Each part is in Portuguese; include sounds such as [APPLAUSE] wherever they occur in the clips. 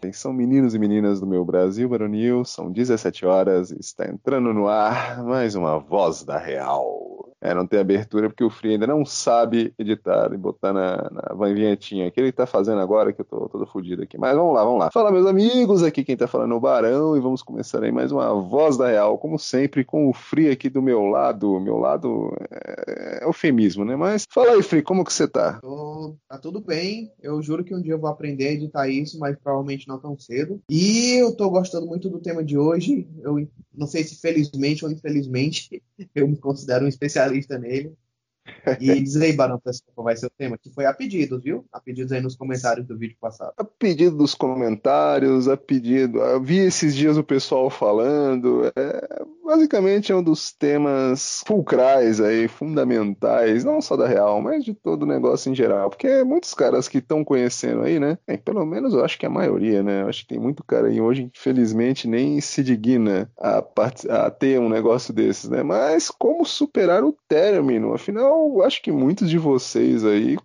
Atenção, meninos e meninas do meu Brasil, Baronil, são 17 horas e está entrando no ar mais uma Voz da Real. É, não tem abertura porque o Free ainda não sabe editar e botar na, na vinhetinha que ele tá fazendo agora, que eu tô todo fodido aqui. Mas vamos lá, vamos lá. Fala, meus amigos, aqui quem tá falando é o Barão e vamos começar aí mais uma Voz da Real, como sempre, com o Free aqui do meu lado. Meu lado é, é eufemismo, né? Mas fala aí, Free, como que você tá? Tô, tá tudo bem. Eu juro que um dia eu vou aprender a editar isso, mas provavelmente não tão cedo. E eu tô gostando muito do tema de hoje. Eu não sei se felizmente ou infelizmente [LAUGHS] eu me considero um especialista especialista nele. E diz aí, Barão, qual vai ser o tema, que foi a pedidos, viu? A pedidos aí nos comentários do vídeo passado. A pedido dos comentários, a pedido. Eu vi esses dias o pessoal falando. É, basicamente é um dos temas fulcrais aí, fundamentais, não só da Real, mas de todo o negócio em geral. Porque muitos caras que estão conhecendo aí, né? É, pelo menos eu acho que a maioria, né? Eu acho que tem muito cara aí hoje infelizmente nem se digna a, a ter um negócio desses, né? Mas como superar o término? Afinal, eu acho que muitos de vocês aí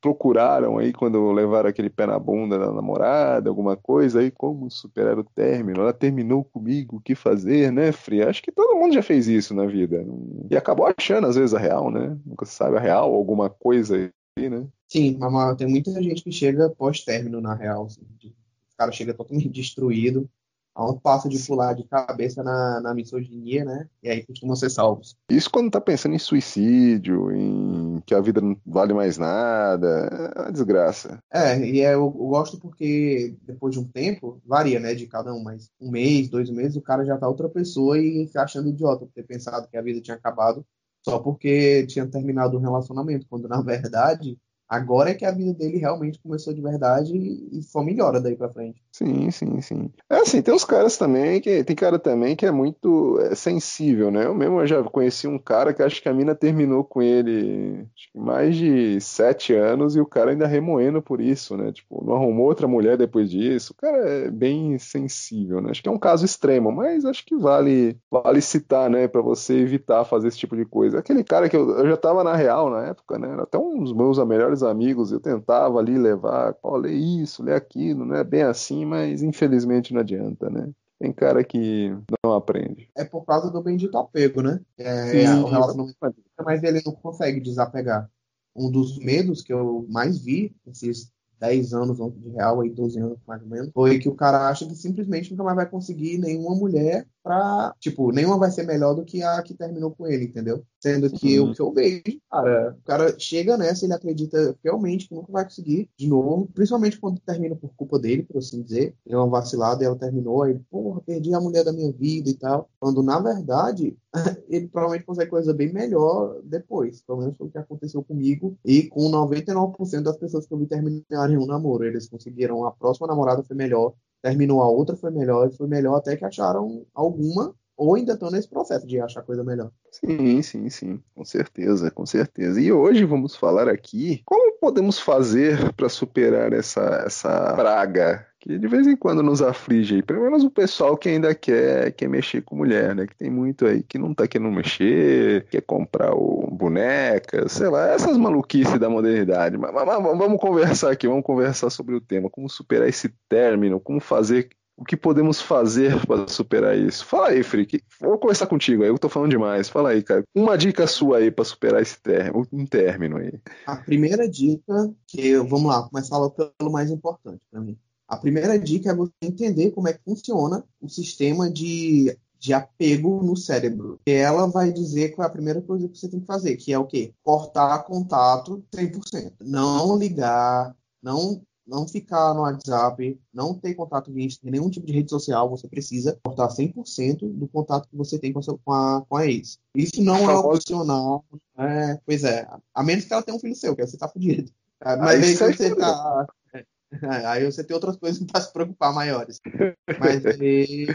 procuraram aí quando levaram aquele pé na bunda da namorada, alguma coisa aí, como superar o término. Ela terminou comigo, o que fazer, né, Fri? Acho que todo mundo já fez isso na vida. E acabou achando, às vezes, a real, né? Nunca se sabe a real, alguma coisa aí, né? Sim, mas tem muita gente que chega pós-término na real. Assim, o cara chega totalmente destruído a um passo de pular de cabeça na, na misoginia, né? E aí costumam ser salvos. Isso quando tá pensando em suicídio, em que a vida não vale mais nada, é uma desgraça. É, e é, eu, eu gosto porque depois de um tempo, varia, né, de cada um, mas um mês, dois meses, o cara já tá outra pessoa e fica achando idiota por ter pensado que a vida tinha acabado só porque tinha terminado um relacionamento, quando na verdade Agora é que a vida dele realmente começou de verdade e só melhora daí pra frente. Sim, sim, sim. É assim, tem uns caras também que. Tem cara também que é muito é, sensível, né? Eu mesmo já conheci um cara que acho que a mina terminou com ele mais de sete anos e o cara ainda remoendo por isso, né? Tipo, não arrumou outra mulher depois disso. O cara é bem sensível, né? Acho que é um caso extremo, mas acho que vale, vale citar, né? Pra você evitar fazer esse tipo de coisa. Aquele cara que eu, eu já tava na real na época, né? Até um dos meus melhores melhores amigos, eu tentava ali levar, ó, lê isso, lê aquilo, não é bem assim, mas infelizmente não adianta, né? Tem cara que não aprende. É por causa do bendito apego, né? É, Sim, o relacionamento, mas ele não consegue desapegar. Um dos medos que eu mais vi esses 10 anos de real, aí 12 anos mais ou menos, foi que o cara acha que simplesmente nunca mais vai conseguir nenhuma mulher pra. Tipo, nenhuma vai ser melhor do que a que terminou com ele, entendeu? Sendo que uhum. o que eu vejo, cara, o cara chega nessa, ele acredita realmente que nunca vai conseguir de novo, principalmente quando termina por culpa dele, por assim dizer. Deu uma vacilada e ela terminou, aí, porra, perdi a mulher da minha vida e tal. Quando na verdade, [LAUGHS] ele provavelmente consegue coisa bem melhor depois. Pelo menos foi o que aconteceu comigo e com 99% das pessoas que eu vi terminarem um namoro. Eles conseguiram, a próxima namorada foi melhor, terminou a outra foi melhor, e foi melhor até que acharam alguma ou ainda estão nesse processo de achar coisa melhor. Sim, sim, sim, com certeza, com certeza. E hoje vamos falar aqui como podemos fazer para superar essa, essa praga que de vez em quando nos aflige aí. Pelo menos o pessoal que ainda quer, quer mexer com mulher, né? Que tem muito aí que não tá querendo mexer, quer comprar o boneca, sei lá, essas maluquices da modernidade. Mas, mas, mas vamos conversar aqui, vamos conversar sobre o tema, como superar esse término, como fazer o que podemos fazer para superar isso? Fala aí, Frick. Vou começar contigo aí, eu tô falando demais. Fala aí, cara. Uma dica sua aí para superar esse término, um término aí. A primeira dica, que vamos lá, começar logo pelo mais importante para mim. A primeira dica é você entender como é que funciona o sistema de, de apego no cérebro. E ela vai dizer qual é a primeira coisa que você tem que fazer, que é o quê? Cortar contato 100%. Não ligar, não não ficar no WhatsApp, não ter contato via nenhum tipo de rede social, você precisa cortar 100% do contato que você tem com a, com a, com a ex. Isso não é opcional. É, pois é, a menos que ela tenha um filho seu, que aí você tá fudido. É, mas aí, aí você tá. [LAUGHS] Aí você tem outras coisas [LAUGHS] para se preocupar maiores. Mas aí,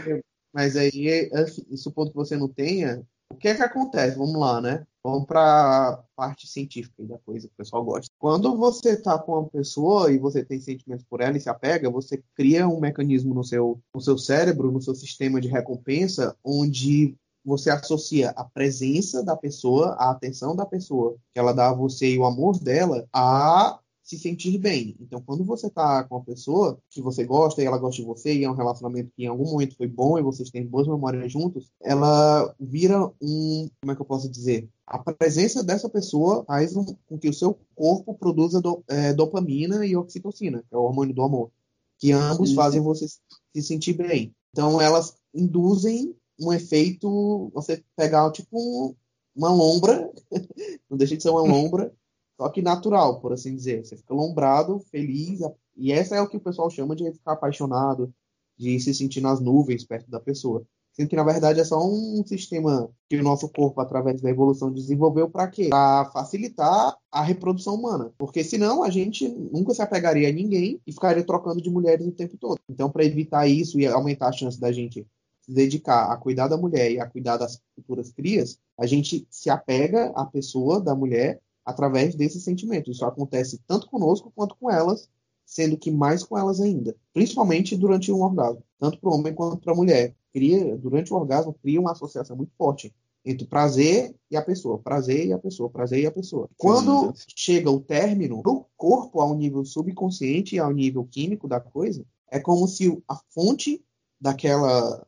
mas aí, assim, supondo que você não tenha, o que é que acontece? Vamos lá, né? Vamos para a parte científica da coisa que o pessoal gosta. Quando você está com uma pessoa e você tem sentimentos por ela e se apega, você cria um mecanismo no seu, no seu cérebro, no seu sistema de recompensa, onde você associa a presença da pessoa, a atenção da pessoa que ela dá a você e o amor dela a se sentir bem. Então, quando você está com uma pessoa que você gosta e ela gosta de você e é um relacionamento que em algum momento foi bom e vocês têm boas memórias juntos, ela vira um, como é que eu posso dizer? A presença dessa pessoa faz um, com que o seu corpo produza do, é, dopamina e oxitocina, que é o hormônio do amor, que ambos fazem você se sentir bem. Então, elas induzem um efeito, você pegar tipo uma lombra, [LAUGHS] não deixa de ser uma lombra, só que natural, por assim dizer. Você fica lombrado, feliz, e essa é o que o pessoal chama de ficar apaixonado, de se sentir nas nuvens perto da pessoa. Sendo que, na verdade, é só um sistema que o nosso corpo, através da evolução, desenvolveu para quê? Para facilitar a reprodução humana. Porque senão a gente nunca se apegaria a ninguém e ficaria trocando de mulheres o tempo todo. Então, para evitar isso e aumentar a chance da gente se dedicar a cuidar da mulher e a cuidar das futuras crias, a gente se apega à pessoa da mulher através desse sentimento. Isso acontece tanto conosco quanto com elas, sendo que mais com elas ainda, principalmente durante um orgasmo, tanto para o homem quanto para a mulher. Cria, durante o orgasmo, cria uma associação muito forte entre o prazer e a pessoa, prazer e a pessoa, prazer e a pessoa. Quando Sim. chega o término, no corpo, ao nível subconsciente e ao nível químico da coisa, é como se a fonte daquela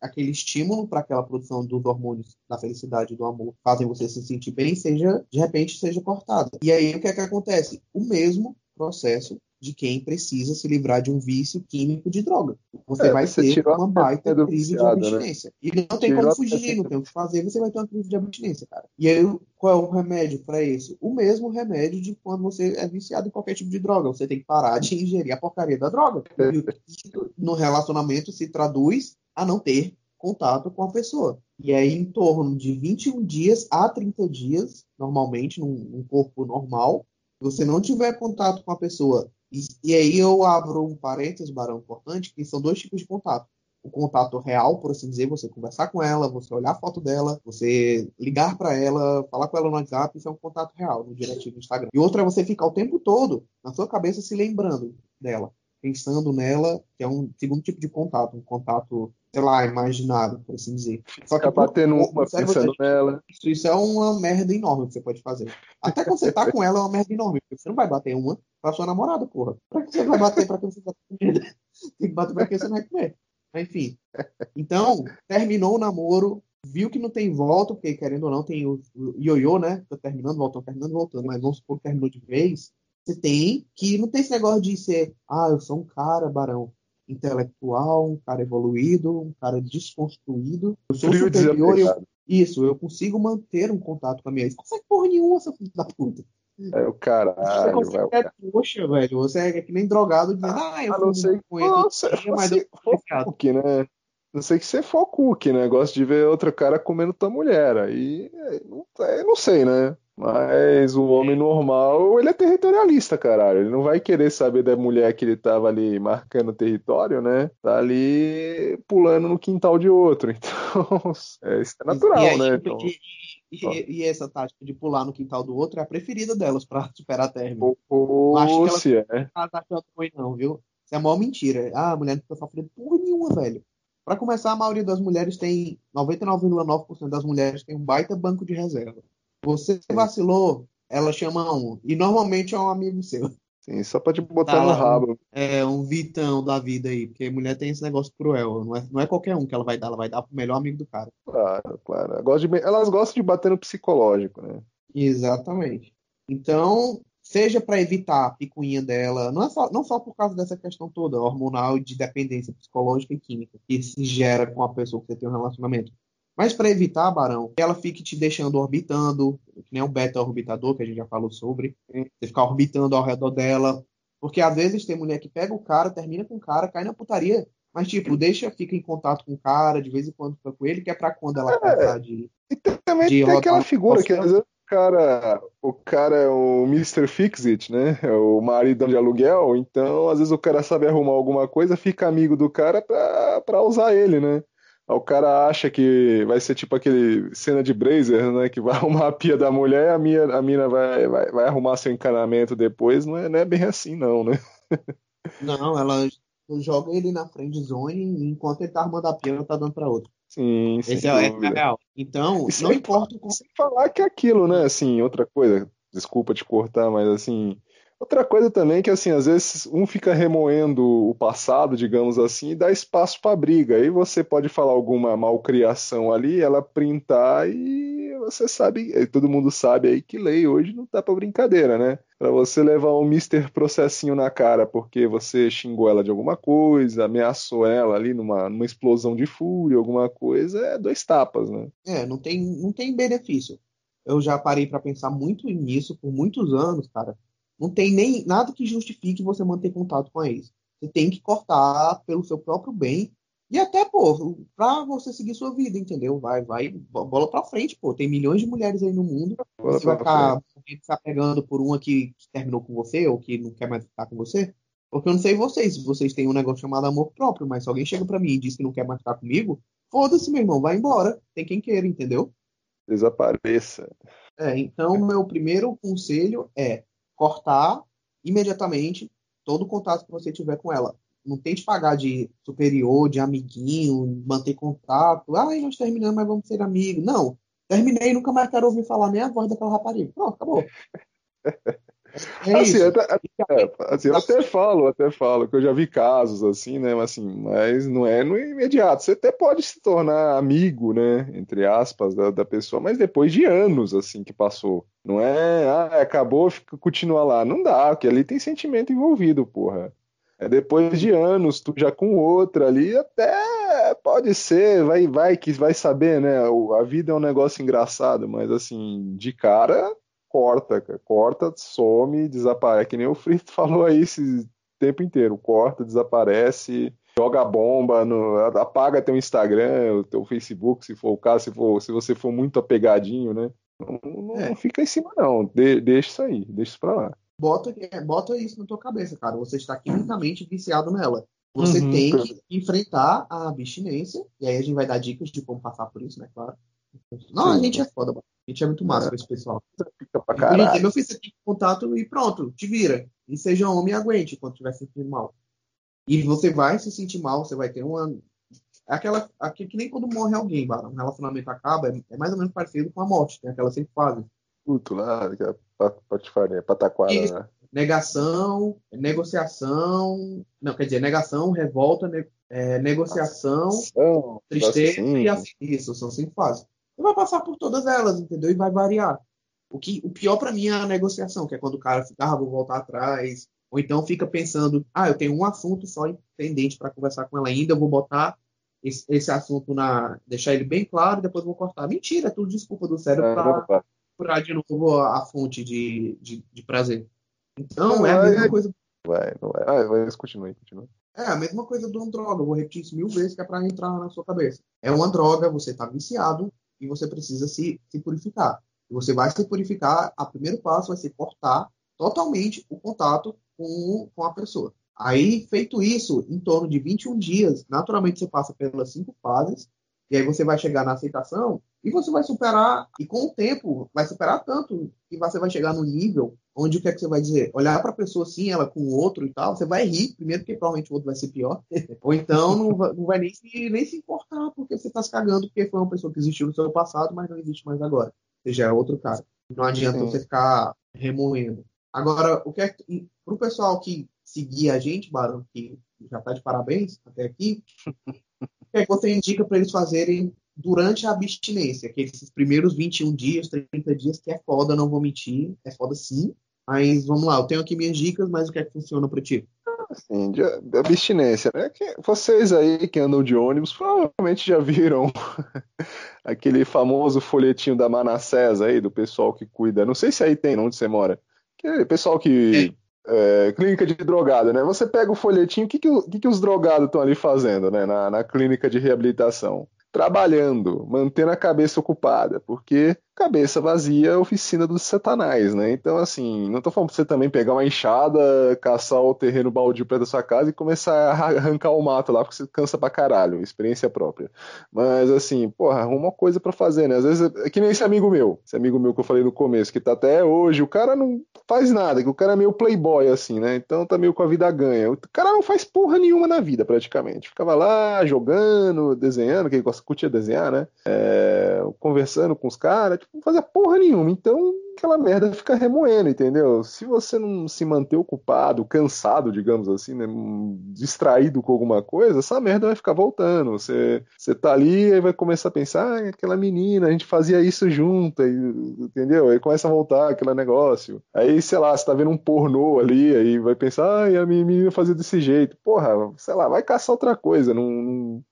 aquele estímulo para aquela produção dos hormônios da felicidade e do amor fazem você se sentir bem, seja de repente seja cortada. E aí o que é que acontece? O mesmo processo de quem precisa se livrar de um vício químico de droga. Você é, vai você ter uma baita crise viciado, de né? abstinência. Né? E não tem tirou como fugir, não tem o que fazer, você vai ter uma crise de abstinência, cara. E aí, qual é o remédio para isso? O mesmo remédio de quando você é viciado em qualquer tipo de droga. Você tem que parar de ingerir a porcaria da droga. E no relacionamento se traduz a não ter contato com a pessoa. E aí, em torno de 21 dias a 30 dias, normalmente, num, num corpo normal, você não tiver contato com a pessoa e, e, aí eu abro um parênteses, Barão, importante, que são dois tipos de contato. O contato real, por assim dizer, você conversar com ela, você olhar a foto dela, você ligar para ela, falar com ela no WhatsApp, isso é um contato real, no diretivo do Instagram. E outra é você ficar o tempo todo na sua cabeça se lembrando dela, pensando nela, que é um segundo tipo de contato, um contato sei lá, imaginário, por assim dizer. Só que batendo uma, pensando nela. Isso, isso é uma merda enorme que você pode fazer. Até quando você tá com ela é uma merda enorme, porque você não vai bater uma pra sua namorada, porra. Pra que você vai bater pra quem você tá comendo? [LAUGHS] Tem que bater pra quem você não vai comer. Enfim. Então, terminou o namoro, viu que não tem volta, porque querendo ou não, tem o ioiô, né? Tá terminando, voltando, terminando, voltando. Mas vamos supor que terminou de vez. Você tem que não tem esse negócio de ser, ah, eu sou um cara, barão intelectual, um cara evoluído, um cara desconstruído. Eu sou Frio superior, eu, isso, eu consigo manter um contato com a minha ex. Consegue porra nenhuma, seu filho da puta. É o caralho, você velho. É, poxa, velho, você é que nem drogado dizendo, ah, ah eu não sei com ele, nossa, mas eu cookie, né? Não sei que você for cookie, né? Gosto de ver outro cara comendo tua mulher. Aí, não, não sei, né? Mas o homem normal, ele é territorialista, caralho. Ele não vai querer saber da mulher que ele tava ali marcando território, né? Tá ali pulando no quintal de outro. [LAUGHS] Então, é, isso é natural, aí, né? Então... E, e, e, essa tática de pular no quintal do outro é a preferida delas para [LAUGHS] superar a término. Oh, acho que ela é. não tá achando ruim, não, viu? Isso é a maior mentira. Ah, a mulher não tá sofrendo porra nenhuma, velho. Para começar, a maioria das mulheres tem, 99,9% das mulheres tem um baita banco de reserva. Você vacilou, ela chama um. E normalmente é um amigo seu. Sim, só pra te botar tá no rabo. É, um vitão da vida aí, porque mulher tem esse negócio cruel. Não é, não é qualquer um que ela vai dar, ela vai dar pro melhor amigo do cara. Claro, claro. Elas gostam de bater no psicológico, né? Exatamente. Então, seja para evitar a picuinha dela, não, é só, não só por causa dessa questão toda, hormonal de dependência psicológica e química, que se gera com a pessoa que você tem um relacionamento, mas para evitar, Barão, que ela fique te deixando orbitando, que nem o beta-orbitador, que a gente já falou sobre, você ficar orbitando ao redor dela. Porque às vezes tem mulher que pega o cara, termina com o cara, cai na putaria, mas tipo, deixa, fica em contato com o cara, de vez em quando fica com ele, que é pra quando ela é, de. E também de tem aquela figura que às vezes cara, o cara é o Mr. Fixit, né? É o marido de aluguel, então às vezes o cara sabe arrumar alguma coisa, fica amigo do cara pra, pra usar ele, né? o cara acha que vai ser tipo aquele cena de Brazer, né? Que vai [LAUGHS] arrumar a pia da mulher e a, minha, a mina vai, vai, vai arrumar seu encanamento depois. Não é, não é bem assim, não, né? Não, ela joga ele na friend zone enquanto ele tá arrumando a pia, ela tá dando pra outra. Sim, Esse é, é real. Então, não importa como. Sem falar que é aquilo, né? Assim, outra coisa, desculpa te cortar, mas assim, Outra coisa também que, assim, às vezes um fica remoendo o passado, digamos assim, e dá espaço para briga. Aí você pode falar alguma malcriação ali, ela printar e você sabe, todo mundo sabe aí que lei hoje não tá para brincadeira, né? Para você levar um mister processinho na cara porque você xingou ela de alguma coisa, ameaçou ela ali numa, numa explosão de fúria, alguma coisa, é dois tapas, né? É, não tem, não tem benefício. Eu já parei para pensar muito nisso por muitos anos, cara não tem nem nada que justifique você manter contato com eles. Você tem que cortar pelo seu próprio bem e até, pô, pra você seguir sua vida, entendeu? Vai, vai, bola pra frente, pô. Tem milhões de mulheres aí no mundo. Bola você vai ficar, ficar pegando por uma que, que, terminou com você ou que não quer mais ficar com você? Porque eu não sei vocês, se vocês têm um negócio chamado amor próprio, mas se alguém chega para mim e diz que não quer mais ficar comigo, foda-se, meu irmão, vai embora. Tem quem queira, entendeu? Desapareça. É, então, meu primeiro conselho é cortar imediatamente todo o contato que você tiver com ela. Não tente pagar de superior, de amiguinho, manter contato. Ai, nós terminamos, mas vamos ser amigos. Não. Terminei e nunca mais quero ouvir falar nem a voz daquela rapariga. Pronto, acabou. [LAUGHS] É assim, até, é, assim, eu até falo, até falo, que eu já vi casos assim, né? Mas, assim, mas não é no imediato. Você até pode se tornar amigo, né? Entre aspas, da, da pessoa, mas depois de anos assim que passou. Não é, ah, acabou, fica, continua lá. Não dá, porque ali tem sentimento envolvido, porra. É depois de anos, tu já com outra ali, até pode ser, vai, vai que vai saber, né? A vida é um negócio engraçado, mas assim, de cara corta, cara. corta, some, desaparece. É que nem o Frito [LAUGHS] falou aí esse tempo inteiro. Corta, desaparece, joga bomba, no, apaga teu Instagram, teu Facebook, se for o caso, se, for, se você for muito apegadinho, né? Não, não, é. fica em cima, não. De, deixa isso aí, deixa isso pra lá. Bota, é, bota isso na tua cabeça, cara. Você está quimicamente viciado nela. Você uhum, tem que enfrentar a abstinência, e aí a gente vai dar dicas de como passar por isso, né? Claro. Não, Sim. a gente é foda, mano. A gente é muito massa é. com esse pessoal. Fica pra caralho. Meu filho, você tem contato e pronto, te vira. E seja homem e aguente quando estiver sentindo mal. E você vai se sentir mal, você vai ter uma. É aquela. Aqui, que nem quando morre alguém, mano. Um relacionamento acaba, é, é, mais ou menos parecido com a morte, tem aquela sempre fase. Puto lá, é patifaria, pataquara, né? Negação, negociação. Não, quer dizer, negação, revolta, ne, é, negociação, Ação, tristeza e assim. Isso, são cinco fases. Você vai passar por todas elas, entendeu? E vai variar. O, que, o pior para mim é a negociação, que é quando o cara fica, ah, vou voltar atrás. Ou então fica pensando, ah, eu tenho um assunto só pendente para conversar com ela ainda, eu vou botar esse, esse, assunto na. deixar ele bem claro e depois vou cortar. Mentira, é tudo desculpa do cérebro para procurar de novo a, fonte de, de, de, prazer. Então, não é a mesma coisa. Vai, não é. Ah, mas continue, continue. É a mesma coisa de uma droga. Eu vou repetir isso mil vezes que é para entrar na sua cabeça. É uma droga, você está viciado, e você precisa se, se purificar. E você vai se purificar, o primeiro passo vai ser cortar totalmente o contato com, com a pessoa. Aí, feito isso, em torno de 21 dias, naturalmente você passa pelas cinco fases, e aí você vai chegar na aceitação, e você vai superar, e com o tempo, vai superar tanto, que você vai chegar no nível onde o que é que você vai dizer? Olhar para a pessoa assim, ela com o outro e tal, você vai rir, primeiro porque provavelmente o outro vai ser pior, [LAUGHS] ou então não vai, não vai nem, se, nem se importar porque você está se cagando porque foi uma pessoa que existiu no seu passado, mas não existe mais agora. Você já é outro cara. Não adianta você ficar remoendo. Agora, o que é para o pessoal que seguir a gente, Barão, que já está de parabéns até aqui, o que é que você indica para eles fazerem durante a abstinência, que esses primeiros 21 dias, 30 dias, que é foda, não vou mentir, é foda sim, mas vamos lá, eu tenho aqui minhas dicas, mas o que é que funciona para ti? Assim, de, abstinência, né? Que vocês aí que andam de ônibus provavelmente já viram [LAUGHS] aquele famoso folhetinho da Manassés aí, do pessoal que cuida. Não sei se aí tem onde você mora. Aquele pessoal que. É, clínica de drogado, né? Você pega o folhetinho, o que, que, que, que os drogados estão ali fazendo, né? Na, na clínica de reabilitação? Trabalhando, mantendo a cabeça ocupada, porque cabeça vazia é oficina dos satanás, né? Então, assim, não tô falando pra você também pegar uma enxada, caçar o terreno baldio perto da sua casa e começar a arrancar o mato lá, porque você cansa pra caralho, experiência própria. Mas, assim, porra, arruma uma coisa para fazer, né? Às vezes, é que nem esse amigo meu, esse amigo meu que eu falei no começo, que tá até hoje, o cara não faz nada, que o cara é meio playboy, assim, né? Então tá meio com a vida ganha. O cara não faz porra nenhuma na vida, praticamente. Ficava lá, jogando, desenhando, que ele curtia desenhar, né? É, conversando com os caras, não fazia porra nenhuma. Então, aquela merda fica remoendo, entendeu? Se você não se manter ocupado, cansado, digamos assim, né, distraído com alguma coisa, essa merda vai ficar voltando. Você, você tá ali e vai começar a pensar, ah, aquela menina, a gente fazia isso junto, entendeu? Aí começa a voltar aquele negócio. Aí, sei lá, você tá vendo um pornô ali, aí vai pensar, ah, a minha menina fazia desse jeito. Porra, sei lá, vai caçar outra coisa, não, não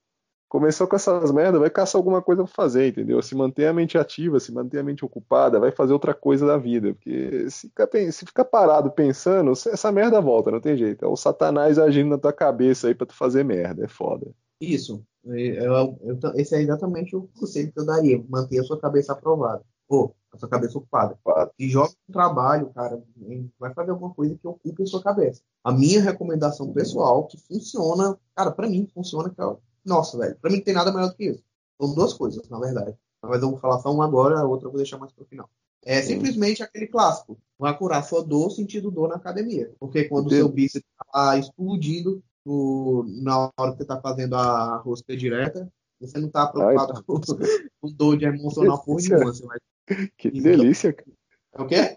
começou com essas merdas, vai caçar alguma coisa pra fazer, entendeu? Se manter a mente ativa, se manter a mente ocupada, vai fazer outra coisa da vida. Porque se ficar, se ficar parado pensando, essa merda volta, não tem jeito. É o satanás agindo na tua cabeça aí pra tu fazer merda, é foda. Isso. Eu, eu, eu, esse é exatamente o conselho que eu daria. Manter a sua cabeça aprovada. Ou a sua cabeça ocupada. E joga no trabalho, cara. Vai fazer alguma coisa que ocupe a sua cabeça. A minha recomendação pessoal, que funciona, cara, para mim funciona, que é nossa, velho, pra mim não tem nada melhor do que isso. São duas coisas, na verdade. Mas eu vou falar só uma agora, a outra eu vou deixar mais pro final. É simplesmente aquele clássico. Vai curar sua dor sentindo dor na academia. Porque quando o seu bíceps tá explodindo no, na hora que você tá fazendo a rosca direta, você não tá preocupado Ai, com, com dor de emocional por nenhuma. Você vai... Que delícia, cara. É o quê?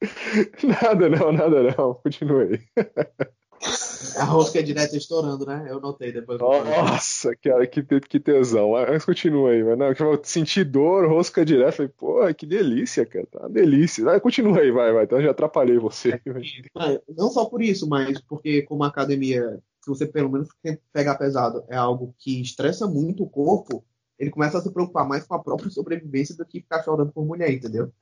[LAUGHS] Nada não, nada não. Continue. [LAUGHS] A rosca é direta estourando, né? Eu notei depois. Nossa, cara, que, que tesão. Mas continua aí, mas não, eu senti dor, rosca direta. Falei, pô, que delícia, cara. Tá uma delícia. Vai, continua aí, vai, vai. Então eu já atrapalhei você. não só por isso, mas porque como a academia, se você pelo menos pegar pesado, é algo que estressa muito o corpo, ele começa a se preocupar mais com a própria sobrevivência do que ficar chorando por mulher, entendeu?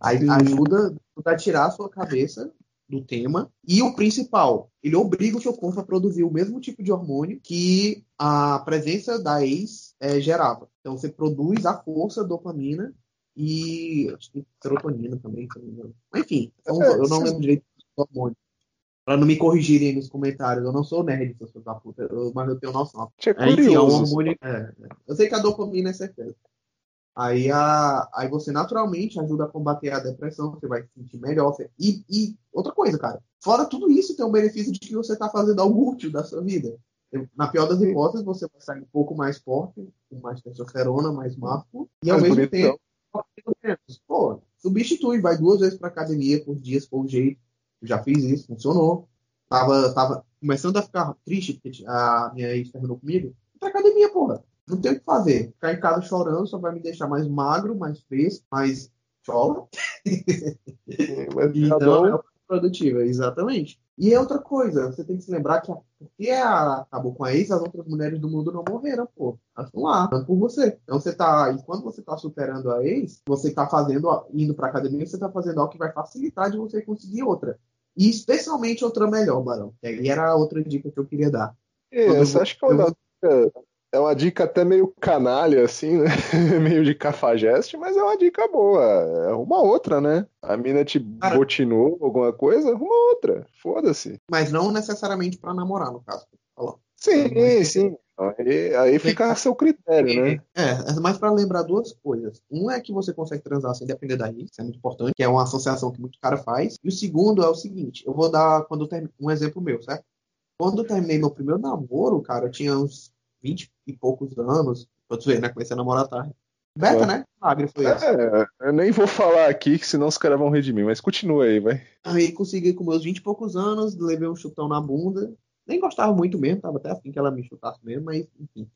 Aí ajuda a tirar a sua cabeça do tema. E o principal, ele obriga o seu corpo a produzir o mesmo tipo de hormônio que a presença da ex é, gerava. Então você produz a força dopamina e acho que serotonina também, se não me engano. Enfim, então, é, eu não lembro direito do hormônio. Pra não me corrigirem nos comentários, eu não sou nerd, seus da puta, mas eu tenho noção. É, enfim, é um hormônio. É, é, eu sei que a dopamina é certeza. Aí, a, aí você naturalmente ajuda a combater a depressão, você vai se sentir melhor. Você, e, e, outra coisa, cara, fora tudo isso, tem o benefício de que você está fazendo algo útil da sua vida. Na pior das hipóteses, você vai sair um pouco mais forte, com mais testosterona, mais másculo, e ao mesmo tempo, pô, substitui, vai duas vezes para academia por dia, se for o jeito. Eu já fiz isso, funcionou. Tava, tava começando a ficar triste, porque a minha ex terminou comigo. Pra academia, porra. Não tem o que fazer. Ficar em casa chorando só vai me deixar mais magro, mais fresco, mais chora. [LAUGHS] então é produtiva, exatamente. E é outra coisa, você tem que se lembrar que porque ela acabou com a ex, as outras mulheres do mundo não morreram, pô. Elas estão lá, por você. Então você tá. E quando você tá superando a ex, você tá fazendo, indo pra academia, você tá fazendo algo que vai facilitar de você conseguir outra. E especialmente outra melhor, Barão. E era a outra dica que eu queria dar. É, essa acho que é uma é uma dica até meio canalha, assim, né? [LAUGHS] meio de cafajeste, mas é uma dica boa. É uma outra, né? A mina te Cara, botinou alguma coisa, arruma outra. Foda-se. Mas não necessariamente para namorar, no caso. Sim, é sim. Aí, aí fica a seu critério, né? É, é mais para lembrar duas coisas. Um é que você consegue transar sem depender da isso é muito importante, que é uma associação que muito cara faz. E o segundo é o seguinte: eu vou dar quando ter, um exemplo meu, certo? Quando eu terminei meu primeiro namoro, cara, eu tinha uns 20 e poucos anos. Pra tu ver, né? Comecei a namorar tarde. Beta, é. né? Magre foi. É, eu nem vou falar aqui, que senão os caras vão redimir, mas continua aí, vai. Aí consegui com meus 20 e poucos anos, levei um chutão na bunda. Nem gostava muito mesmo, tava até afim que ela me chutasse mesmo, mas enfim.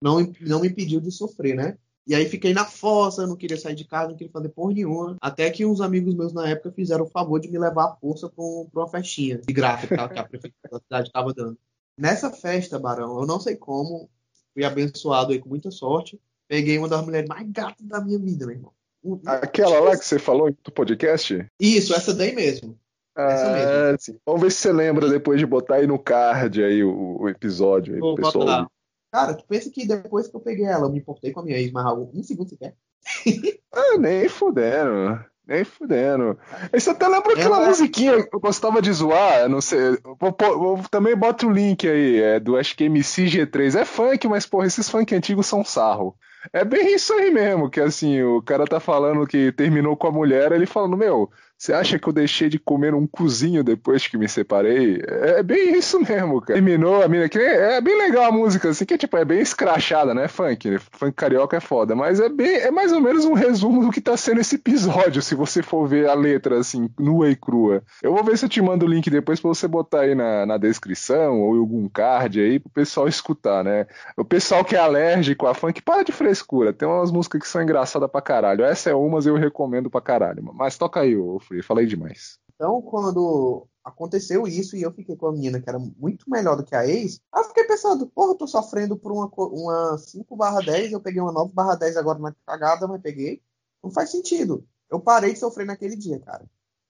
Não, não me impediu de sofrer, né? E aí fiquei na fossa, não queria sair de casa, não queria fazer porra nenhuma. Até que uns amigos meus na época fizeram o favor de me levar à força pra, uma festinha de graça que a prefeitura da cidade estava dando. Nessa festa, Barão, eu não sei como, fui abençoado aí com muita sorte. Peguei uma das mulheres mais gatas da minha vida, meu irmão. Aquela lá que você falou no podcast? Isso, essa daí mesmo. Ah, sim. Vamos ver se você lembra depois de botar aí no card aí o, o episódio aí Vou pro pessoal. Cara, tu pensa que depois que eu peguei ela, eu me importei com a minha ex mais um segundo sequer? ah, nem fudendo. Nem fudendo. Isso até lembra aquela é, musiquinha que eu gostava de zoar, não sei. Vou, vou, também bota o link aí, é, do acho que MC G3. É funk, mas porra, esses funk antigos são sarro. É bem isso aí mesmo, que assim, o cara tá falando que terminou com a mulher, ele falando, meu, Você acha que eu deixei de comer um cozinho depois que me separei? É, é bem isso mesmo, cara. Terminou a mina que é bem legal a música, assim, que tipo, é bem escrachada, né? Funk. Né? Funk carioca é foda, mas é bem, é mais ou menos um resumo do que tá sendo esse episódio, se você for ver a letra, assim, nua e crua. Eu vou ver se eu te mando o link depois pra você botar aí na, na descrição ou em algum card aí pro pessoal escutar, né? O pessoal que é alérgico a funk, para de frescura. Tem umas músicas que são engraçadas pra caralho. Essa é umas eu recomendo pra caralho. Mas toca aí, ô Free, falei demais. Então, quando aconteceu isso e eu fiquei com a menina que era muito melhor do que a ex, eu fiquei pensando, porra, eu tô sofrendo por uma, uma 5 barra 10, eu peguei uma 9 barra 10 agora na cagada, mas peguei. Não faz sentido. Eu parei de sofrer naquele dia, cara.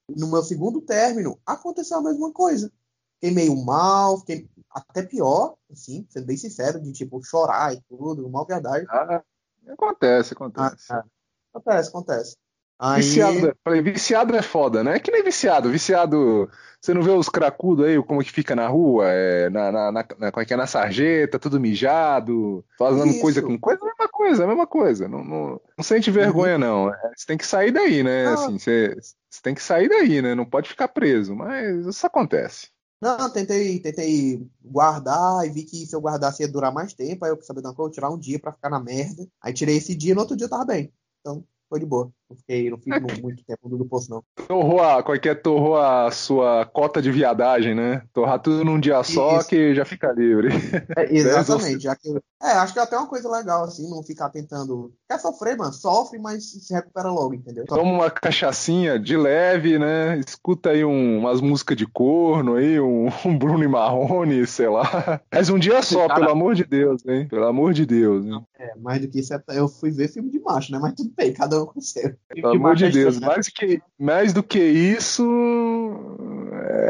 No meu segundo término, aconteceu a mesma coisa. Fiquei meio mal, fiquei até pior, assim, sendo bem sincero, de tipo chorar e tudo, mal verdade. Ah, acontece, acontece. Ah, acontece, acontece. Aí... Viciado, é, falei, viciado é foda, né? É que nem viciado. Viciado, você não vê os cracudos aí, como que fica na rua, é, na, na, na, como é que é, na sarjeta, tudo mijado, fazendo Isso. coisa com coisa, é a mesma coisa, é a mesma coisa. Não, não, não sente vergonha, uhum. não. É, você tem que sair daí, né? Ah. Assim, você, você tem que sair daí, né? Não pode ficar preso, mas isso acontece. Não, tentei, tentei guardar e vi que se eu guardasse ia durar mais tempo. Aí eu sabia, não, vou tirar um dia para ficar na merda. Aí tirei esse dia e no outro dia eu tava bem. Então, foi de boa. Não fiquei, não fico muito tempo no poço, não. Torrou a, qual é que é, torrou a sua cota de viadagem, né? Torrar tudo num dia só Isso. que já fica livre. É, [LAUGHS] exatamente. já que, é, acho que é até uma coisa legal, assim, não ficar tentando. Quer sofrer, mano? Sofre, mas se recupera logo, entendeu? Toma uma cachaçinha de leve, né? Escuta aí um, umas músicas de corno aí, um, [LAUGHS] um Bruno e Marrone, sei lá. Mas um dia só, Cara... pelo amor de Deus, hein? Pelo amor de Deus, hein? É, mais do que isso, é, eu fui ver filme de macho, né? Mas tudo bem, cada um com o seu. Pelo amor de Deus, mais, que, mais do que isso,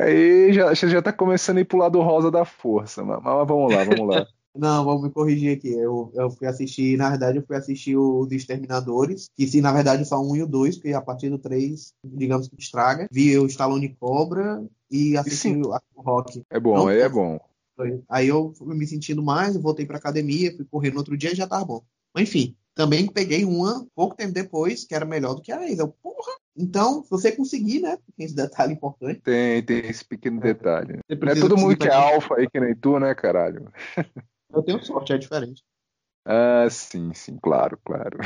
aí já, já tá começando a ir pro lado rosa da força. Mas, mas vamos lá, vamos lá. [LAUGHS] Não, vamos me corrigir aqui. Eu, eu fui assistir, na verdade, eu fui assistir os Exterminadores, que se na verdade só um e o dois, porque a partir do três, digamos que estraga. Vi o Stallone Cobra e assisti o Rock. É bom, aí é bom. Aí eu fui me sentindo mais, voltei pra academia, fui correr no outro dia e já tava bom. Mas enfim, também peguei uma pouco tempo depois, que era melhor do que a ex. Eu, porra! Então, se você conseguir, né? Tem esse detalhe importante. Tem, tem esse pequeno é. detalhe. Não é todo mundo que é alfa aí que nem tu, né, caralho? Eu tenho sorte, é diferente. Ah, sim, sim, claro, claro.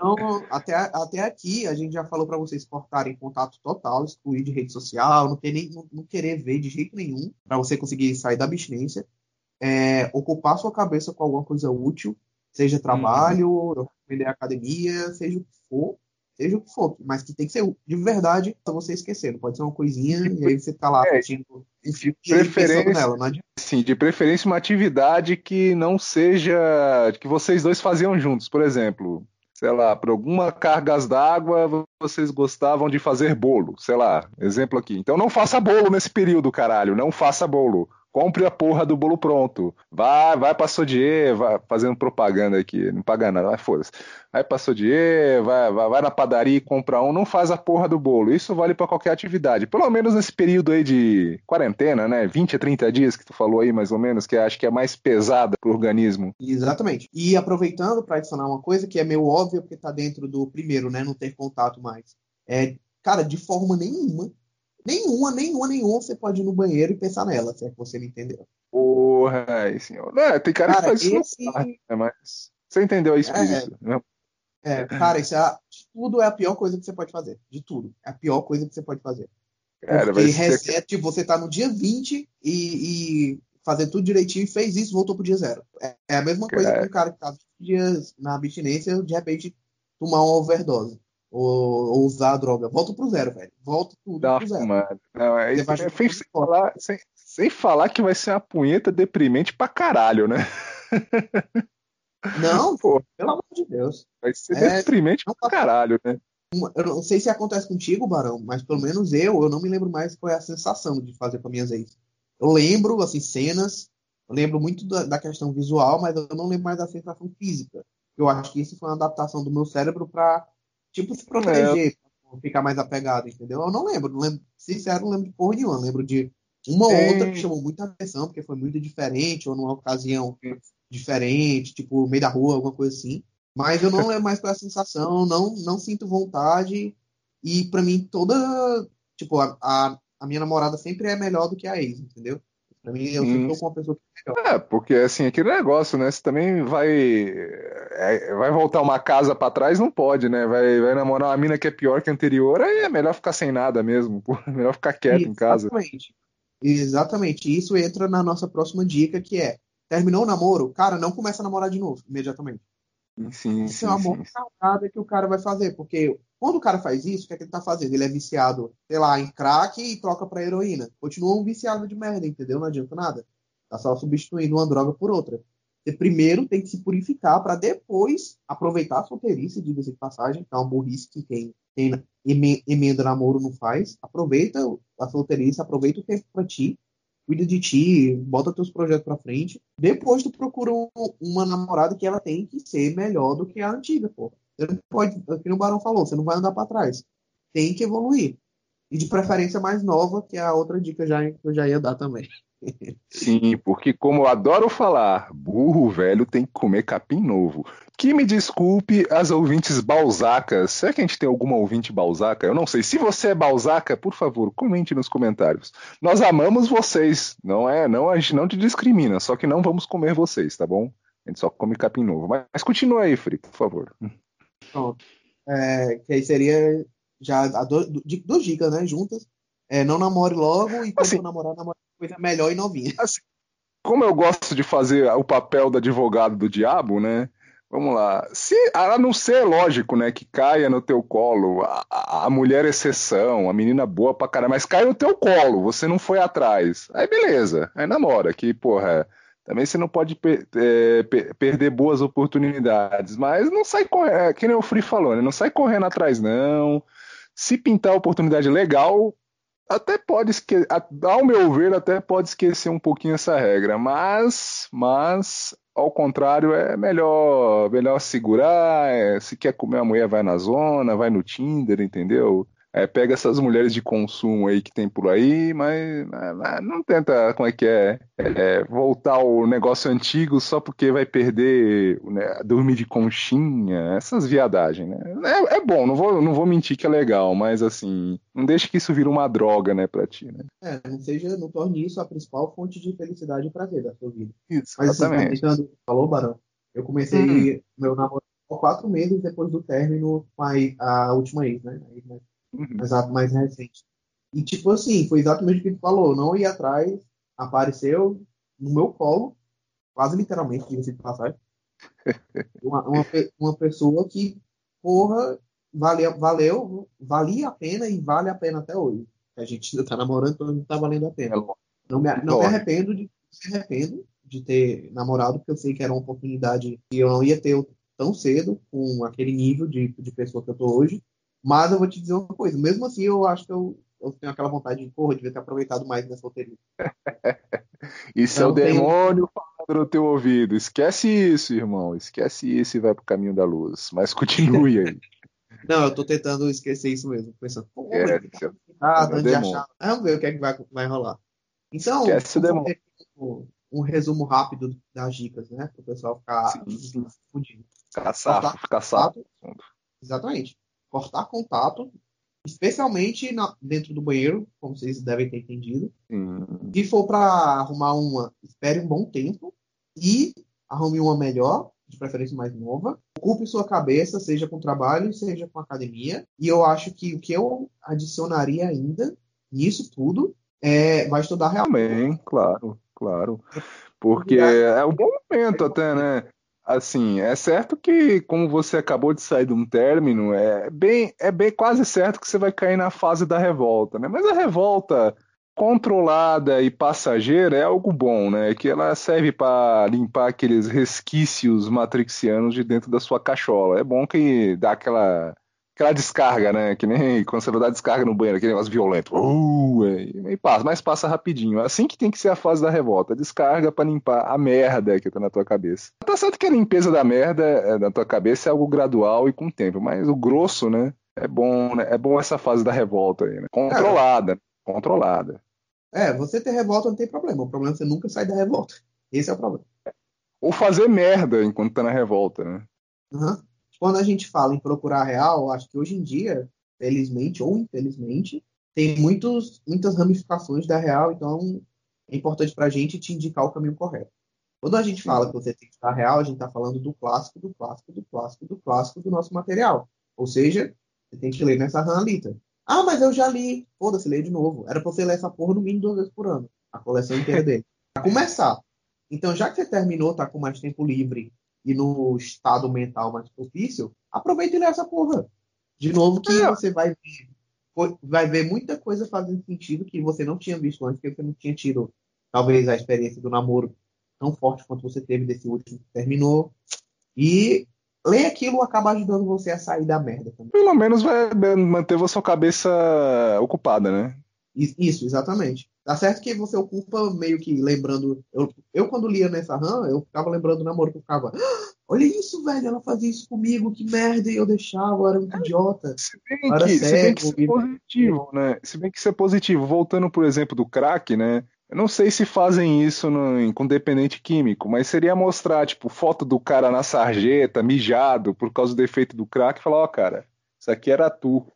Então, até, até aqui, a gente já falou para vocês cortarem contato total, excluir de rede social, não, ter nem, não, não querer ver de jeito nenhum, para você conseguir sair da abstinência. É, ocupar sua cabeça com alguma coisa útil, Seja trabalho, uhum. vender academia, seja o que for, seja o que for, mas que tem que ser de verdade pra você esquecer. Não pode ser uma coisinha e aí você tá lá é, assistindo filme preferência, nela, não adianta. Sim, de preferência uma atividade que não seja que vocês dois faziam juntos, por exemplo. Sei lá, por alguma cargas d'água, vocês gostavam de fazer bolo, sei lá, exemplo aqui. Então não faça bolo nesse período, caralho, não faça bolo compre a porra do bolo pronto. Vai, vai pra Sodier, vai fazendo propaganda aqui, não paga nada, vai foda-se. Vai pra Sodier, vai, vai, vai na padaria e compra um, não faz a porra do bolo. Isso vale para qualquer atividade. Pelo menos nesse período aí de quarentena, né? 20 a 30 dias que tu falou aí, mais ou menos, que acho que é mais pesada pro organismo. Exatamente. E aproveitando para adicionar uma coisa que é meio óbvia, porque tá dentro do primeiro, né? Não ter contato mais. É, cara, de forma nenhuma Nenhuma, nenhuma, nenhuma você pode ir no banheiro e pensar nela, se é que você me entendeu. Porra, aí, senhor. Não, tem cara, cara que faz esse... isso, né, mas você entendeu a espírito, é, né? É, cara, isso é, de tudo é a pior coisa que você pode fazer. De tudo. É a pior coisa que você pode fazer. Cara, Porque reset, você tá no dia 20 e, e fazer tudo direitinho e fez isso, voltou pro dia zero. É, é a mesma coisa que um cara que tá dias na abstinência, de repente tomar uma overdose ou, ou usar a droga. Volta pro zero, velho. Volta tudo Não, pro zero. Mano. Não, é, isso, é, sem, falar, sem, sem falar que vai ser uma punheta deprimente pra caralho, né? Não, pô, pelo amor de Deus. Vai ser é, deprimente pra tá... caralho, né? Eu não sei se acontece contigo, Barão, mas pelo menos eu, eu não me lembro mais qual é a sensação de fazer com minhas ex. Eu lembro, assim, cenas, eu lembro muito da, da questão visual, mas eu não lembro mais da sensação física. Eu acho que isso foi uma adaptação do meu cérebro para tipo, se proteger, é. ficar mais apegado, entendeu? Eu não lembro, não lembro, sincero, não lembro de porra nenhuma, lembro de uma ou é. outra que chamou muita atenção, porque foi muito diferente, ou numa ocasião diferente, tipo, meio da rua, alguma coisa assim. Mas eu não lembro mais com a sensação, não, não sinto vontade E pra mim, toda. Tipo, a, a, a minha namorada sempre é melhor do que a ex, entendeu? Pra mim, eu tô com uma pessoa que é melhor. É, porque assim, aquele negócio, né? Você também vai. é, vai voltar uma casa pra trás, não pode, né? Vai, vai namorar uma mina que é pior que a anterior, aí é melhor ficar sem nada mesmo. [LAUGHS] Pô. É melhor ficar quieto em casa. Exatamente. Exatamente. Isso entra na nossa próxima dica, que é: terminou o namoro, cara, não começa a namorar de novo, imediatamente. Sim, Isso sim, é uma boa sim. que o cara vai fazer, porque quando o cara faz isso, o que, é que ele tá fazendo? Ele é viciado, sei lá, em crack e troca pra heroína. Continua um viciado de merda, entendeu? Não adianta nada. Tá só substituindo uma droga por outra. Você primeiro tem que se purificar para depois aproveitar a solteirice, diga-se de passagem, que é uma burrice que quem, quem eme- emenda namoro não faz. Aproveita a solteirice, aproveita o tempo pra ti, cuida de ti, bota teus projetos pra frente. Depois tu procura um- uma namorada que ela tem que ser melhor do que a antiga, pô. Você não pode, aqui no Barão falou, você não vai andar pra trás. Tem que evoluir. E de preferência mais nova, que é a outra dica já, que eu já ia dar também. Sim, porque como eu adoro falar, burro velho tem que comer capim novo. Que me desculpe as ouvintes balzacas. Será que a gente tem alguma ouvinte balzaca? Eu não sei. Se você é balzaca, por favor, comente nos comentários. Nós amamos vocês, não é? Não a gente não te discrimina, só que não vamos comer vocês, tá bom? A gente só come capim novo. Mas, mas continua aí, Fri, por favor. Pronto. É, que aí seria já a dicas, né? Juntas. É, não namore logo e quando Assim- namorar, namore coisa melhor e novinha. Como eu gosto de fazer o papel do advogado do diabo, né? Vamos lá. Se, a não ser, lógico, né, que caia no teu colo, a, a- mulher exceção, a menina boa pra caramba, mas cai no teu colo, você não foi atrás. Aí beleza, aí namora, que, porra, também você não pode per- é, per- perder boas oportunidades, mas não sai correndo, que nem o Free falou, né? Não sai correndo atrás, não. Se pintar oportunidade legal, até pode esquecer, ao meu ver, até pode esquecer um pouquinho essa regra, mas, mas ao contrário, é melhor, melhor segurar. é, se quer comer a mulher, vai na zona, vai no Tinder, entendeu? É, pega essas mulheres de consumo aí que tem por aí, mas, mas não tenta, como é que é, é, voltar ao negócio antigo só porque vai perder, né, dormir de conchinha, essas viadagens, né? É, é bom, não vou, não vou mentir que é legal, mas assim, não deixe que isso vire uma droga, né, pra ti, né? É, não seja, não torne isso a principal fonte de felicidade e prazer da sua vida. Isso, Mas assim, exatamente. comentando, falou, Barão, eu comecei meu namoro quatro meses depois do término com a, a última ex, né? A ex mais, Uhum. mais, mais recente. E tipo assim, foi exatamente o que tu falou, não ia atrás, apareceu no meu colo, quase literalmente, diga-se de passagem, [LAUGHS] uma, uma, uma pessoa que, porra, valeu, valeu, valia a pena e vale a pena até hoje. A gente ainda tá namorando, então não tá valendo a É pena. lógico. Não me, não me arrependo de me arrependo de ter namorado, porque eu sei que era uma oportunidade que eu não ia ter tão cedo com aquele nível de, de pessoa que eu tô hoje. Mas eu vou te dizer uma coisa, mesmo assim eu acho que eu, eu tenho aquela vontade de, porra, eu devia ter aproveitado mais minha solteria. Isso é o demônio falando no teu ouvido. Esquece isso, irmão. Esquece isso e vai pro caminho da luz. Mas continue aí. [LAUGHS] Não, eu tô tentando esquecer isso mesmo, pensando, pô, É, tá demônio. achar. Vamos ver o que é que vai, vai rolar. Então, um, um resumo rápido das dicas, né? Para o pessoal ficar Sim. safo. contato, exatamente. Cortar contato, especialmente na- dentro do banheiro, como vocês devem ter entendido. Sim. Se for para arrumar uma, espere um bom tempo e arrume uma melhor, de preferência mais nova. Ocupe sua cabeça, seja com trabalho, seja com academia. E eu acho que o que eu adicionaria ainda nisso tudo é vai estudar realmente. Também, claro, claro. Porque é um bom momento até, né? Assim, é certo que, como você acabou de sair de um término, é bem, é bem quase certo que você vai cair na fase da revolta, né? Mas a revolta controlada e passageira é algo bom, né? Que ela serve para limpar aqueles resquícios matrixianos de dentro da sua cachola. É bom que dá aquela aquela descarga, né? Que nem quando você vai dar descarga no banheiro, aquele negócio violento. Uh, e, e passa, mas passa rapidinho. Assim que tem que ser a fase da revolta. Descarga pra limpar a merda que tá na tua cabeça. Tá certo que a limpeza da merda é, na tua cabeça é algo gradual e com tempo, mas o grosso, né? É bom, né? É bom essa fase da revolta aí, né? Controlada, controlada. É, você ter revolta não tem problema. O problema é você nunca sair da revolta. Esse é o problema. Ou fazer merda enquanto tá na revolta, né? Uhum. Quando a gente fala em procurar real, acho que hoje em dia felizmente ou infelizmente, tem muitos, muitas ramificações da real, então é importante para a gente te indicar o caminho correto. Quando a gente fala que você tem que estar real, a gente está falando do clássico, do clássico, do clássico, do clássico do nosso material. Ou seja, você tem que ler nessa ranalita. Ah, mas eu já li. Foda-se, lê de novo. Era pra você ler essa porra no mínimo duas vezes por ano. A coleção inteira dele. Pra começar. Então, já que você terminou, tá com mais tempo livre e no estado mental mais propício, aproveita e lê essa porra. De novo, que é. você vai ver, vai ver muita coisa fazendo sentido que você não tinha visto antes, porque você não tinha tido, talvez, a experiência do namoro tão forte quanto você teve desse último que terminou. E ler aquilo acaba ajudando você a sair da merda também. Pelo menos vai manter a sua cabeça ocupada, né? Isso, exatamente. Tá certo que você ocupa meio que lembrando. Eu, eu quando lia nessa RAM, eu ficava lembrando do namoro que eu ficava. Ah, olha isso, velho, ela fazia isso comigo, que merda, e eu deixava, eu era muito idiota. Se bem, que, se bem que isso é positivo, né? Se bem que isso é positivo. Voltando, por exemplo, do crack, né? Eu não sei se fazem isso no, com dependente químico, mas seria mostrar, tipo, foto do cara na sarjeta, mijado, por causa do efeito do crack, e falar, ó, oh, cara, isso aqui era tu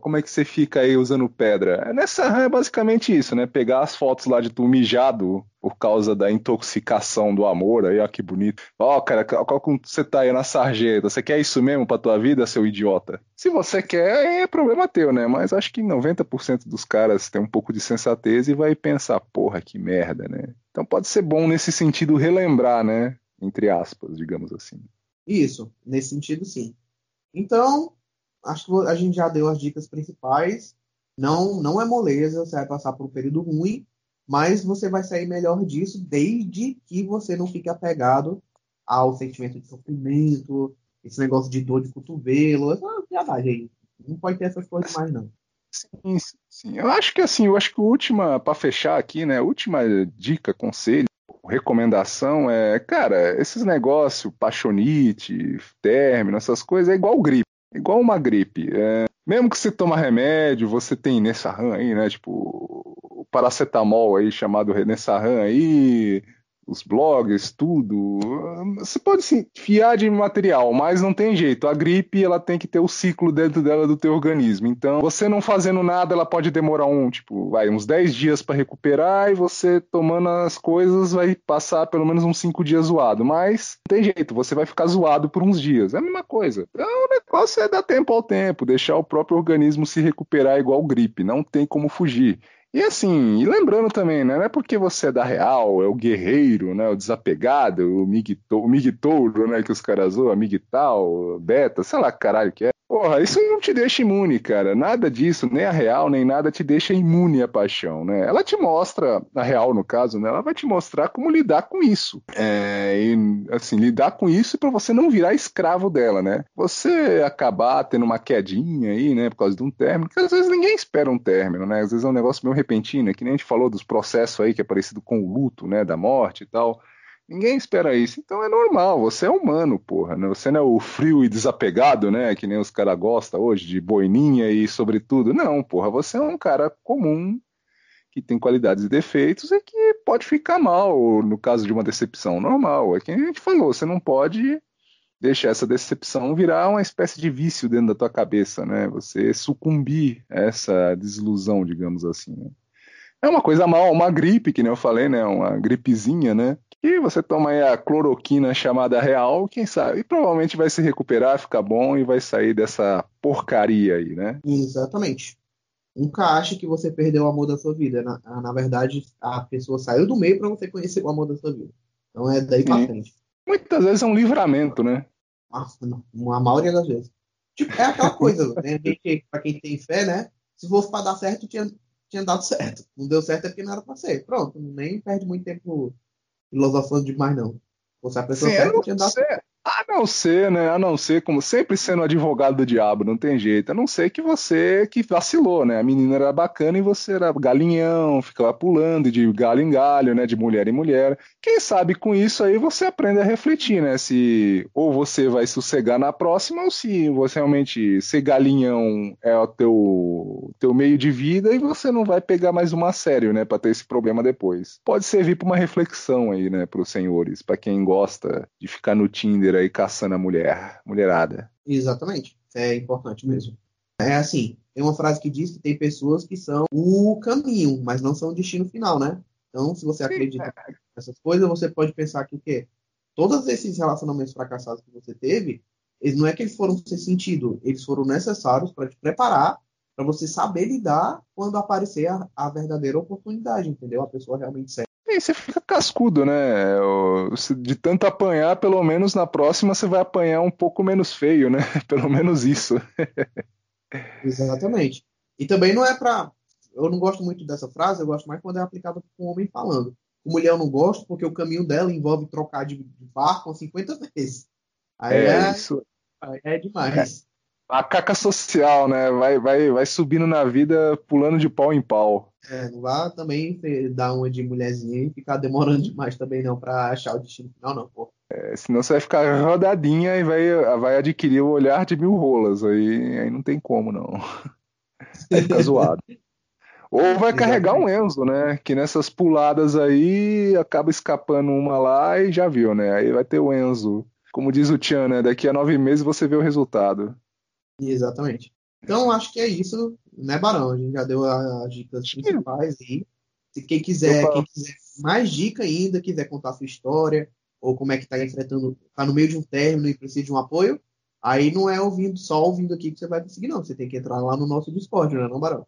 como é que você fica aí usando pedra? Nessa RAM é basicamente isso, né? Pegar as fotos lá de tu mijado por causa da intoxicação do amor, aí ó que bonito. Ó, oh, cara, qual você tá aí na sarjeta? Você quer isso mesmo pra tua vida, seu idiota? Se você quer, é problema teu, né? Mas acho que 90% dos caras tem um pouco de sensatez e vai pensar, porra, que merda, né? Então pode ser bom nesse sentido relembrar, né? Entre aspas, digamos assim. Isso, nesse sentido sim. Então, acho que a gente já deu as dicas principais. Não, não é moleza, você vai passar por um período ruim, mas você vai sair melhor disso desde que você não fique apegado ao sentimento de sofrimento, esse negócio de dor de cotovelo, essa viadagem aí. Não pode ter essas coisas mais, não. Sim, sim. Eu acho que assim, eu acho que a última, para fechar aqui, né? Última dica, conselho, recomendação é, cara, esses negócios, paixonite, término, essas coisas, é igual gripe igual uma gripe. É, mesmo que você toma remédio, você tem Nessarran aí, né? Tipo, o paracetamol aí chamado Nessarran aí, os blogs, tudo. Você pode se fiar de material, mas não tem jeito. A gripe, ela tem que ter o ciclo dentro dela do teu organismo. Então, você não fazendo nada, ela pode demorar um, tipo, vai, uns 10 dias para recuperar e você tomando as coisas vai passar pelo menos uns 5 dias zoado. Mas não tem jeito, você vai ficar zoado por uns dias. É a mesma coisa. Então, o negócio é dar tempo ao tempo, deixar o próprio organismo se recuperar igual gripe. Não tem como fugir. E assim, e lembrando também, né, não é porque você é da real, é o guerreiro, né, o desapegado, o migtouro, né, que os caras usam, migtal, beta, sei lá caralho que é. Porra, isso não te deixa imune, cara. Nada disso, nem a real, nem nada te deixa imune à paixão, né? Ela te mostra, a real no caso, né? Ela vai te mostrar como lidar com isso. É, e, assim, lidar com isso para você não virar escravo dela, né? Você acabar tendo uma quedinha aí, né, por causa de um término, que às vezes ninguém espera um término, né? Às vezes é um negócio meio repentino, é que nem a gente falou dos processos aí que é parecido com o luto, né, da morte e tal. Ninguém espera isso. Então é normal, você é humano, porra. Né? Você não é o frio e desapegado, né? Que nem os caras gostam hoje, de boininha e sobretudo. Não, porra, você é um cara comum que tem qualidades e defeitos e que pode ficar mal no caso de uma decepção normal. É que a gente falou, você não pode deixar essa decepção virar uma espécie de vício dentro da tua cabeça, né? Você sucumbir a essa desilusão, digamos assim. Né? É uma coisa mal, uma gripe, que nem eu falei, né? Uma gripezinha, né? E você toma aí a cloroquina chamada real, quem sabe? E provavelmente vai se recuperar, ficar bom e vai sair dessa porcaria aí, né? Exatamente. Nunca ache que você perdeu o amor da sua vida. Na, na verdade, a pessoa saiu do meio para você conhecer o amor da sua vida. Então é daí para frente. Muitas vezes é um livramento, né? Ah, a maioria das vezes. Tipo, é aquela coisa, [LAUGHS] né? Para quem tem fé, né? Se fosse para dar certo, tinha, tinha dado certo. Não deu certo é porque não era para ser. Pronto, nem perde muito tempo filosofando demais, não. Você a pessoa Sim, certa tinha dado. A não ser, né? A não ser, como sempre sendo advogado do diabo, não tem jeito. A não ser que você que vacilou, né? A menina era bacana e você era galinhão, ficava pulando de galho em galho, né? De mulher em mulher. Quem sabe com isso aí você aprende a refletir, né? Se ou você vai sossegar na próxima ou se você realmente ser galinhão é o teu, teu meio de vida e você não vai pegar mais uma a sério, né? Pra ter esse problema depois. Pode servir para uma reflexão aí, né? Para os senhores, para quem gosta de ficar no Tinder aí caçando a mulher, mulherada. Exatamente. É importante mesmo. É assim, tem uma frase que diz que tem pessoas que são o caminho, mas não são o destino final, né? Então, se você acredita nessas coisas, você pode pensar que o quê? Todos esses relacionamentos fracassados que você teve, eles não é que eles foram sem sentido, eles foram necessários para te preparar para você saber lidar quando aparecer a, a, verdadeira oportunidade, entendeu? A pessoa realmente serve. Você fica cascudo, né? De tanto apanhar, pelo menos na próxima você vai apanhar um pouco menos feio, né? [LAUGHS] Pelo menos isso. [LAUGHS] Exatamente. E também não é para. Eu não gosto muito dessa frase, eu gosto mais quando é aplicada com um homem falando. Com mulher eu não gosto porque o caminho dela envolve trocar de barco 50 vezes. Aí é, é, isso. Aí é demais. É. A caca social, né? Vai, vai, vai subindo na vida, pulando de pau em pau. É, não vá também dar uma de mulherzinha e ficar demorando demais também, não, pra achar o destino final, não, pô. É, senão você vai ficar rodadinha e vai, vai adquirir o olhar de mil rolas. Aí, aí não tem como, não. [LAUGHS] Aí fica zoado. Ou vai carregar um Enzo, né? Que nessas puladas aí acaba escapando uma lá e já viu, né? Aí vai ter o Enzo. Como diz o Tian, né? Daqui a nove meses você vê o resultado. Exatamente. Então acho que é isso, né, Barão? A gente já deu as dicas principais aí. Se quem quiser, quem quiser mais dica ainda, quiser contar a sua história, ou como é que está enfrentando, está no meio de um término e precisa de um apoio, aí não é ouvindo, só ouvindo aqui que você vai conseguir, não. Você tem que entrar lá no nosso Discord, né, não, Barão?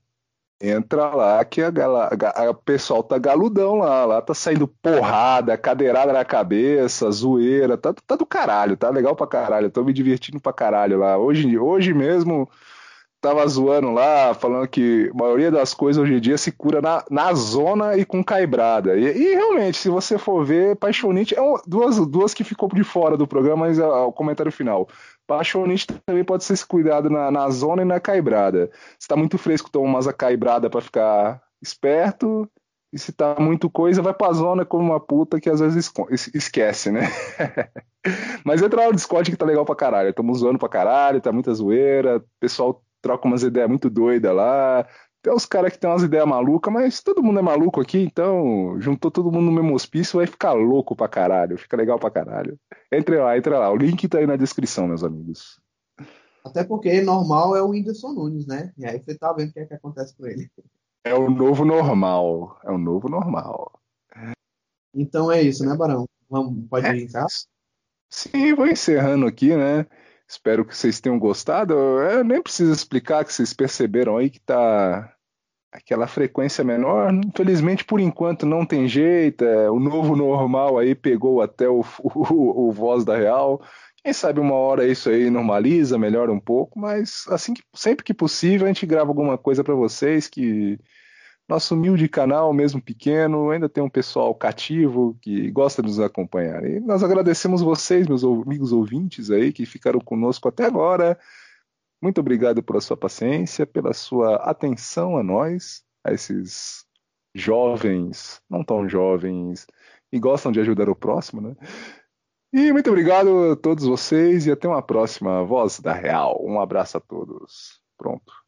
Entra lá que a, o pessoal tá galudão lá, lá tá saindo porrada, cadeirada na cabeça, zoeira, tá, tá do caralho, tá legal pra caralho, tô me divertindo pra caralho lá. Hoje, hoje mesmo tava zoando lá, falando que a maioria das coisas hoje em dia se cura na, na zona e com caibrada. E, e realmente, se você for ver, Paixonite é um, duas, duas que ficou de fora do programa, mas é, é o comentário final. Paixonite também pode ser cuidado na, na zona e na caibrada. Se tá muito fresco, toma umas caibrada para ficar esperto. E se tá muito coisa, vai pra zona como uma puta que às vezes esquece, né? [LAUGHS] Mas entra lá no Discord que tá legal pra caralho. Estamos zoando pra caralho, tá muita zoeira. O pessoal troca umas ideias muito doidas lá. Tem uns caras que tem umas ideias malucas, mas todo mundo é maluco aqui, então juntou todo mundo no mesmo hospício, vai ficar louco pra caralho, fica legal pra caralho. Entre lá, entre lá. O link tá aí na descrição, meus amigos. Até porque normal é o Whindersson Nunes, né? E aí você tá vendo o que é que acontece com ele. É o novo normal. É o novo normal. Então é isso, né, Barão? Vamos, pode é. entrar? Sim, vou encerrando aqui, né? Espero que vocês tenham gostado. Eu nem preciso explicar que vocês perceberam aí que tá aquela frequência menor. Infelizmente, por enquanto, não tem jeito. É, o novo normal aí pegou até o, [LAUGHS] o, o, voz da real. Quem sabe uma hora isso aí normaliza, melhora um pouco, mas assim que, sempre que possível a gente grava alguma coisa para vocês que nosso humilde canal, mesmo pequeno, ainda tem um pessoal cativo que gosta de nos acompanhar. E nós agradecemos vocês, meus amigos ouvintes aí, que ficaram conosco até agora. Muito obrigado pela sua paciência, pela sua atenção a nós, a esses jovens, não tão jovens, e gostam de ajudar o próximo, né? E muito obrigado a todos vocês e até uma próxima Voz da Real. Um abraço a todos. Pronto.